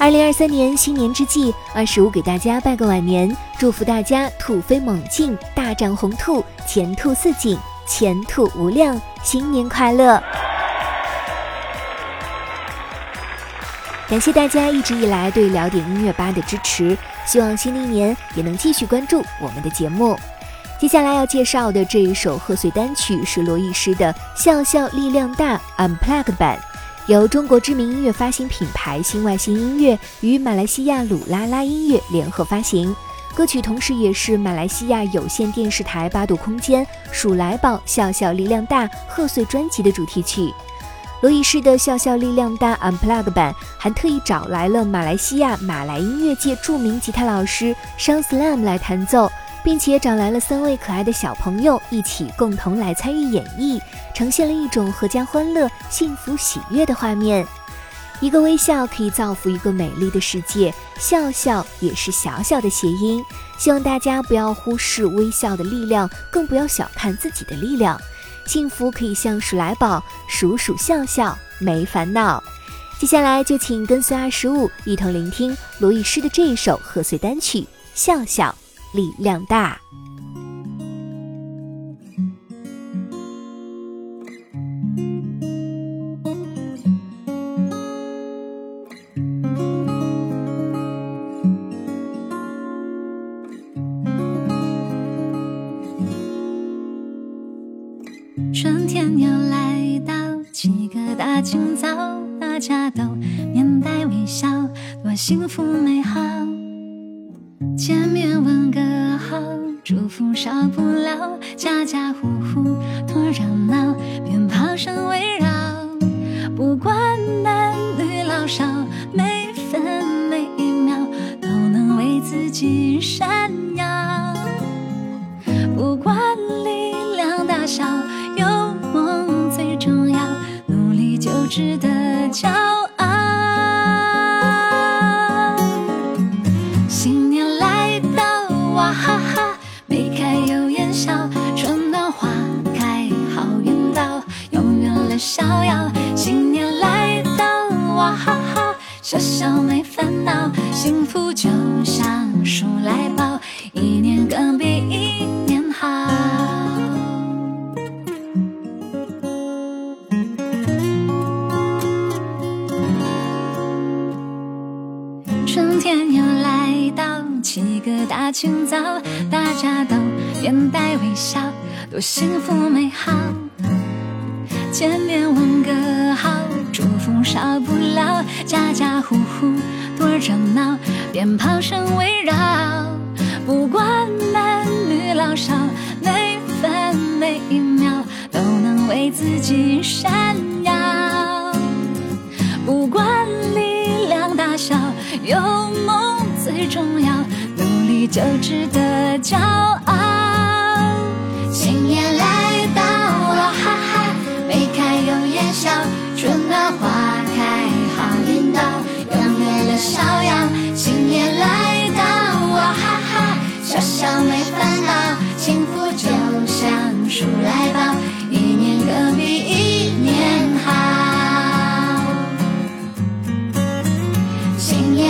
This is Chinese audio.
二零二三年新年之际，二十五给大家拜个晚年，祝福大家兔飞猛进，大展宏图，前途似锦，前途无量，新年快乐！感谢大家一直以来对聊点音乐吧的支持，希望新的一年也能继续关注我们的节目。接下来要介绍的这一首贺岁单曲是罗艺诗的《笑笑力量大》Unplugged 版。由中国知名音乐发行品牌新外星音乐与马来西亚鲁拉拉音乐联合发行，歌曲同时也是马来西亚有线电视台八度空间“鼠来宝笑笑力量大”贺岁专辑的主题曲。罗艺诗的《笑笑力量大》unplug 版还特意找来了马来西亚马来音乐界著名吉他老师 Sean Slam 来弹奏。并且找来了三位可爱的小朋友一起共同来参与演绎，呈现了一种阖家欢乐、幸福喜悦的画面。一个微笑可以造福一个美丽的世界，笑笑也是小小的谐音。希望大家不要忽视微笑的力量，更不要小看自己的力量。幸福可以像鼠来宝，数数笑笑没烦恼。接下来就请跟随二十五一同聆听罗艺诗的这一首贺岁单曲《笑笑》。力量大。家都面带微笑，多幸福美好。见面问个好，祝福少不了，家家户户多热闹，鞭炮声围绕，不管男女老少，每分每一秒都能为自己闪耀。的骄傲。新年来到，哇哈哈，眉开又眼笑，春暖花开，好运到，永远乐逍遥。新年来到，哇哈哈，笑笑没烦恼，幸福就。清早，大家都面带微笑，多幸福美好。见面问个好，祝福少不了，家家户户多热闹，鞭炮声围绕，不管男女老少，每分每一秒都能为自己闪耀就值得骄傲。新年来到，哇哈哈！眉开又眼笑，春暖花开，好运到，永远乐逍遥。新年来到，哇哈哈，笑笑没烦恼，幸福就像数来宝，一年更比一年好。新年